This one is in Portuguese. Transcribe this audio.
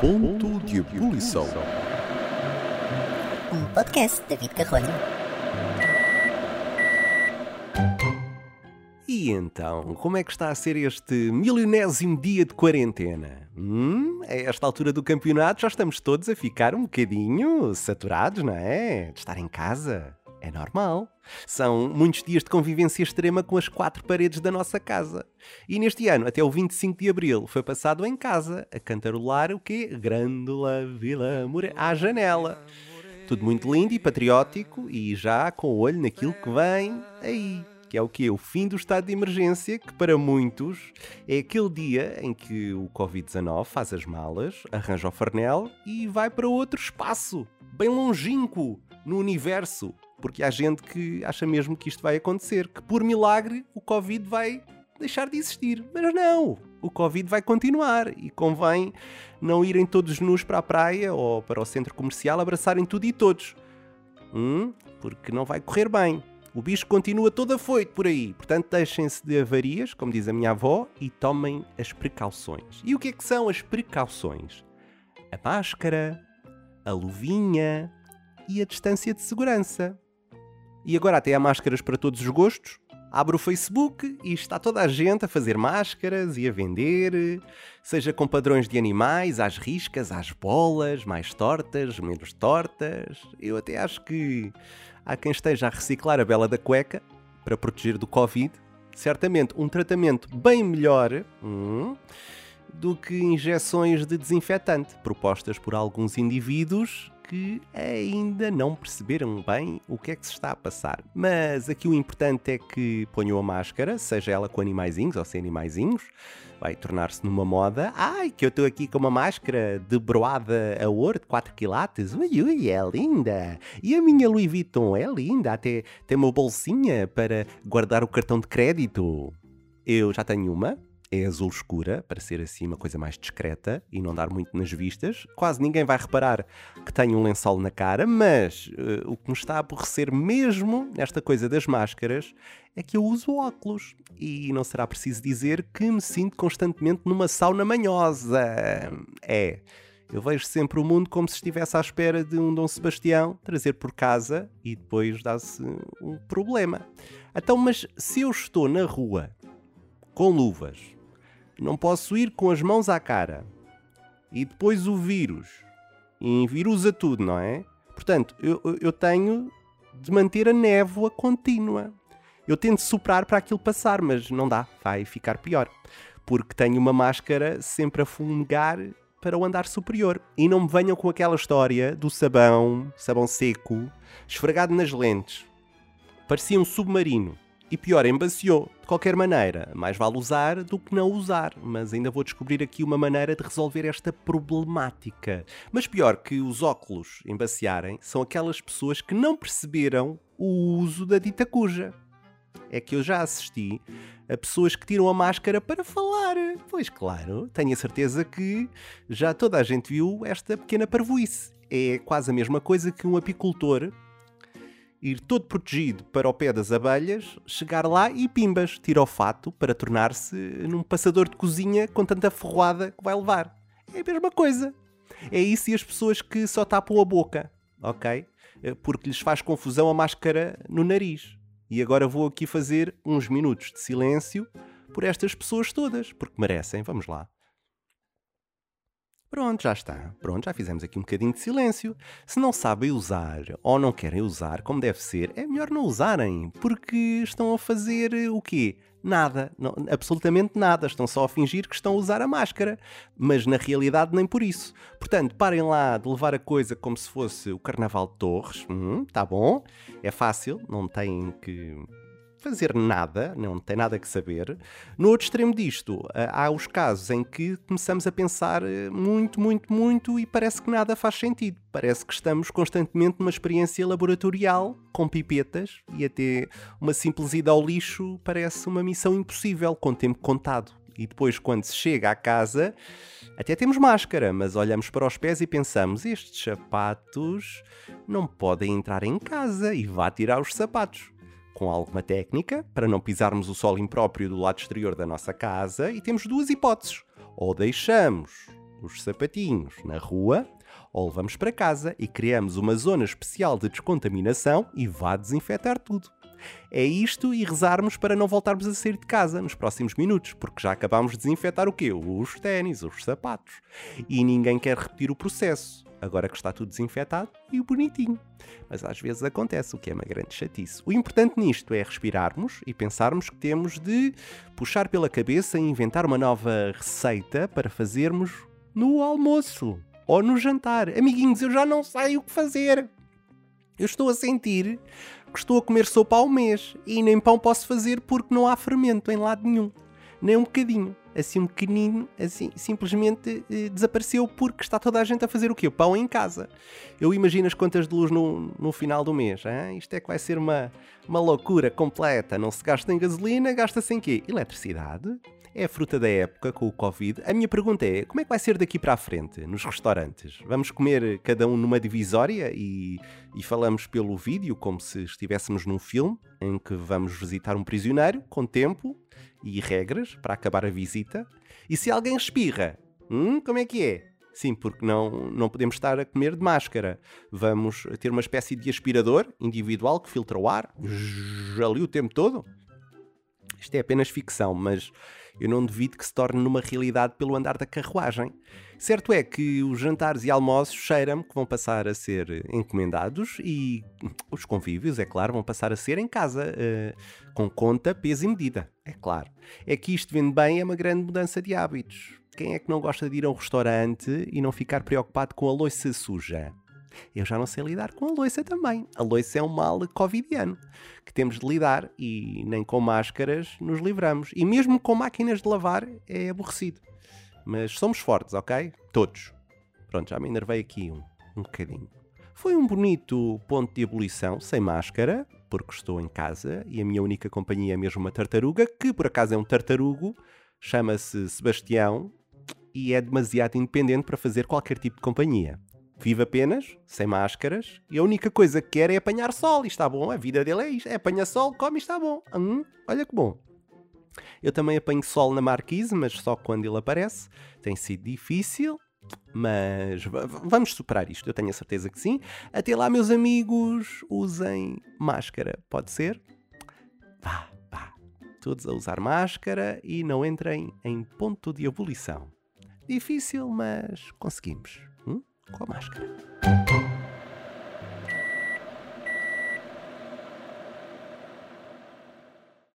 Ponto de ebulição. Um podcast de David Carrolho. E então, como é que está a ser este milionésimo dia de quarentena? Hum, a esta altura do campeonato já estamos todos a ficar um bocadinho saturados, não é? De estar em casa. É normal. São muitos dias de convivência extrema com as quatro paredes da nossa casa. E neste ano, até o 25 de abril, foi passado em casa a cantarolar o quê? Grândola Vila More à janela. Tudo muito lindo e patriótico e já com o olho naquilo que vem aí. Que é o quê? O fim do estado de emergência, que para muitos é aquele dia em que o Covid-19 faz as malas, arranja o farnel e vai para outro espaço, bem longínquo, no universo, porque há gente que acha mesmo que isto vai acontecer, que por milagre o Covid vai deixar de existir. Mas não! O Covid vai continuar e convém não irem todos nus para a praia ou para o centro comercial abraçarem tudo e todos. Hum? Porque não vai correr bem. O bicho continua todo afoito por aí. Portanto, deixem-se de avarias, como diz a minha avó, e tomem as precauções. E o que é que são as precauções? A máscara, a luvinha e a distância de segurança. E agora até há máscaras para todos os gostos. Abre o Facebook e está toda a gente a fazer máscaras e a vender, seja com padrões de animais, às riscas, às bolas, mais tortas, menos tortas. Eu até acho que há quem esteja a reciclar a bela da cueca para proteger do Covid. Certamente um tratamento bem melhor hum, do que injeções de desinfetante propostas por alguns indivíduos que ainda não perceberam bem o que é que se está a passar. Mas aqui o importante é que ponham a máscara, seja ela com animaizinhos ou sem animaizinhos, vai tornar-se numa moda. Ai, que eu estou aqui com uma máscara de broada a ouro de 4 quilates. Ui, ui, é linda. E a minha Louis Vuitton é linda. Até tem uma bolsinha para guardar o cartão de crédito. Eu já tenho uma, é azul escura, para ser assim uma coisa mais discreta e não dar muito nas vistas. Quase ninguém vai reparar que tenho um lençol na cara, mas uh, o que me está a aborrecer mesmo nesta coisa das máscaras é que eu uso óculos. E não será preciso dizer que me sinto constantemente numa sauna manhosa. É. Eu vejo sempre o mundo como se estivesse à espera de um Dom Sebastião trazer por casa e depois dá-se um problema. Então, mas se eu estou na rua com luvas, não posso ir com as mãos à cara. E depois o vírus. E virusa tudo, não é? Portanto, eu, eu tenho de manter a névoa contínua. Eu tento soprar para aquilo passar, mas não dá, vai ficar pior. Porque tenho uma máscara sempre a fumegar para o andar superior. E não me venham com aquela história do sabão, sabão seco, esfregado nas lentes. Parecia um submarino. E pior, embaciou. De qualquer maneira, mais vale usar do que não usar, mas ainda vou descobrir aqui uma maneira de resolver esta problemática. Mas pior que os óculos embaciarem são aquelas pessoas que não perceberam o uso da dita cuja. É que eu já assisti a pessoas que tiram a máscara para falar. Pois claro, tenho a certeza que já toda a gente viu esta pequena parvoíce. É quase a mesma coisa que um apicultor ir todo protegido para o pé das abelhas, chegar lá e pimbas, tira o fato para tornar-se num passador de cozinha com tanta ferroada que vai levar. É a mesma coisa. É isso e as pessoas que só tapam a boca, ok? Porque lhes faz confusão a máscara no nariz. E agora vou aqui fazer uns minutos de silêncio por estas pessoas todas, porque merecem. Vamos lá. Pronto, já está. Pronto, já fizemos aqui um bocadinho de silêncio. Se não sabem usar ou não querem usar como deve ser, é melhor não usarem, porque estão a fazer o quê? Nada, não, absolutamente nada. Estão só a fingir que estão a usar a máscara, mas na realidade nem por isso. Portanto, parem lá de levar a coisa como se fosse o Carnaval de Torres. Hum, tá bom, é fácil, não têm que fazer nada, não tem nada que saber. No outro extremo disto, eh, há os casos em que começamos a pensar eh, muito, muito, muito e parece que nada faz sentido. Parece que estamos constantemente numa experiência laboratorial com pipetas e até uma simples ida ao lixo parece uma missão impossível com tempo contado. E depois, quando se chega à casa, até temos máscara, mas olhamos para os pés e pensamos: estes sapatos não podem entrar em casa e vá tirar os sapatos com alguma técnica para não pisarmos o solo impróprio do lado exterior da nossa casa e temos duas hipóteses. Ou deixamos os sapatinhos na rua, ou levamos para casa e criamos uma zona especial de descontaminação e vá desinfetar tudo. É isto e rezarmos para não voltarmos a sair de casa nos próximos minutos, porque já acabámos de desinfetar o quê? Os ténis, os sapatos. E ninguém quer repetir o processo, agora que está tudo desinfetado e bonitinho. Mas às vezes acontece, o que é uma grande chatice. O importante nisto é respirarmos e pensarmos que temos de puxar pela cabeça e inventar uma nova receita para fazermos no almoço ou no jantar. Amiguinhos, eu já não sei o que fazer. Eu estou a sentir que estou a comer sopa ao mês e nem pão posso fazer porque não há fermento em lado nenhum. Nem um bocadinho. Assim, um pequenino, assim, simplesmente eh, desapareceu porque está toda a gente a fazer o quê? Pão em casa. Eu imagino as contas de luz no, no final do mês. Hein? Isto é que vai ser uma, uma loucura completa. Não se gasta em gasolina, gasta-se em quê? Eletricidade é a fruta da época com o Covid. A minha pergunta é: como é que vai ser daqui para a frente nos restaurantes? Vamos comer cada um numa divisória e, e falamos pelo vídeo como se estivéssemos num filme em que vamos visitar um prisioneiro com tempo e regras para acabar a visita? E se alguém espirra, hum, como é que é? Sim, porque não, não podemos estar a comer de máscara. Vamos ter uma espécie de aspirador individual que filtra o ar ali o tempo todo. Isto é apenas ficção, mas eu não duvido que se torne numa realidade pelo andar da carruagem. Certo é que os jantares e almoços cheiram que vão passar a ser encomendados e os convívios, é claro, vão passar a ser em casa, uh, com conta, peso e medida, é claro. É que isto vende bem, é uma grande mudança de hábitos. Quem é que não gosta de ir a um restaurante e não ficar preocupado com a louça suja? Eu já não sei lidar com a loiça também. A loiça é um mal covidiano que temos de lidar e nem com máscaras nos livramos. E mesmo com máquinas de lavar é aborrecido. Mas somos fortes, ok? Todos. Pronto, já me enervei aqui um, um bocadinho. Foi um bonito ponto de ebulição, sem máscara, porque estou em casa e a minha única companhia é mesmo uma tartaruga, que por acaso é um tartarugo, chama-se Sebastião e é demasiado independente para fazer qualquer tipo de companhia. Vive apenas, sem máscaras, e a única coisa que quer é apanhar sol, e está bom, a vida dele é isto, é apanhar sol, come e está bom. Hum, olha que bom. Eu também apanho sol na marquise, mas só quando ele aparece. Tem sido difícil, mas vamos superar isto, eu tenho a certeza que sim. Até lá, meus amigos, usem máscara, pode ser? Vá, vá. Todos a usar máscara e não entrem em ponto de ebulição. Difícil, mas conseguimos com a máscara.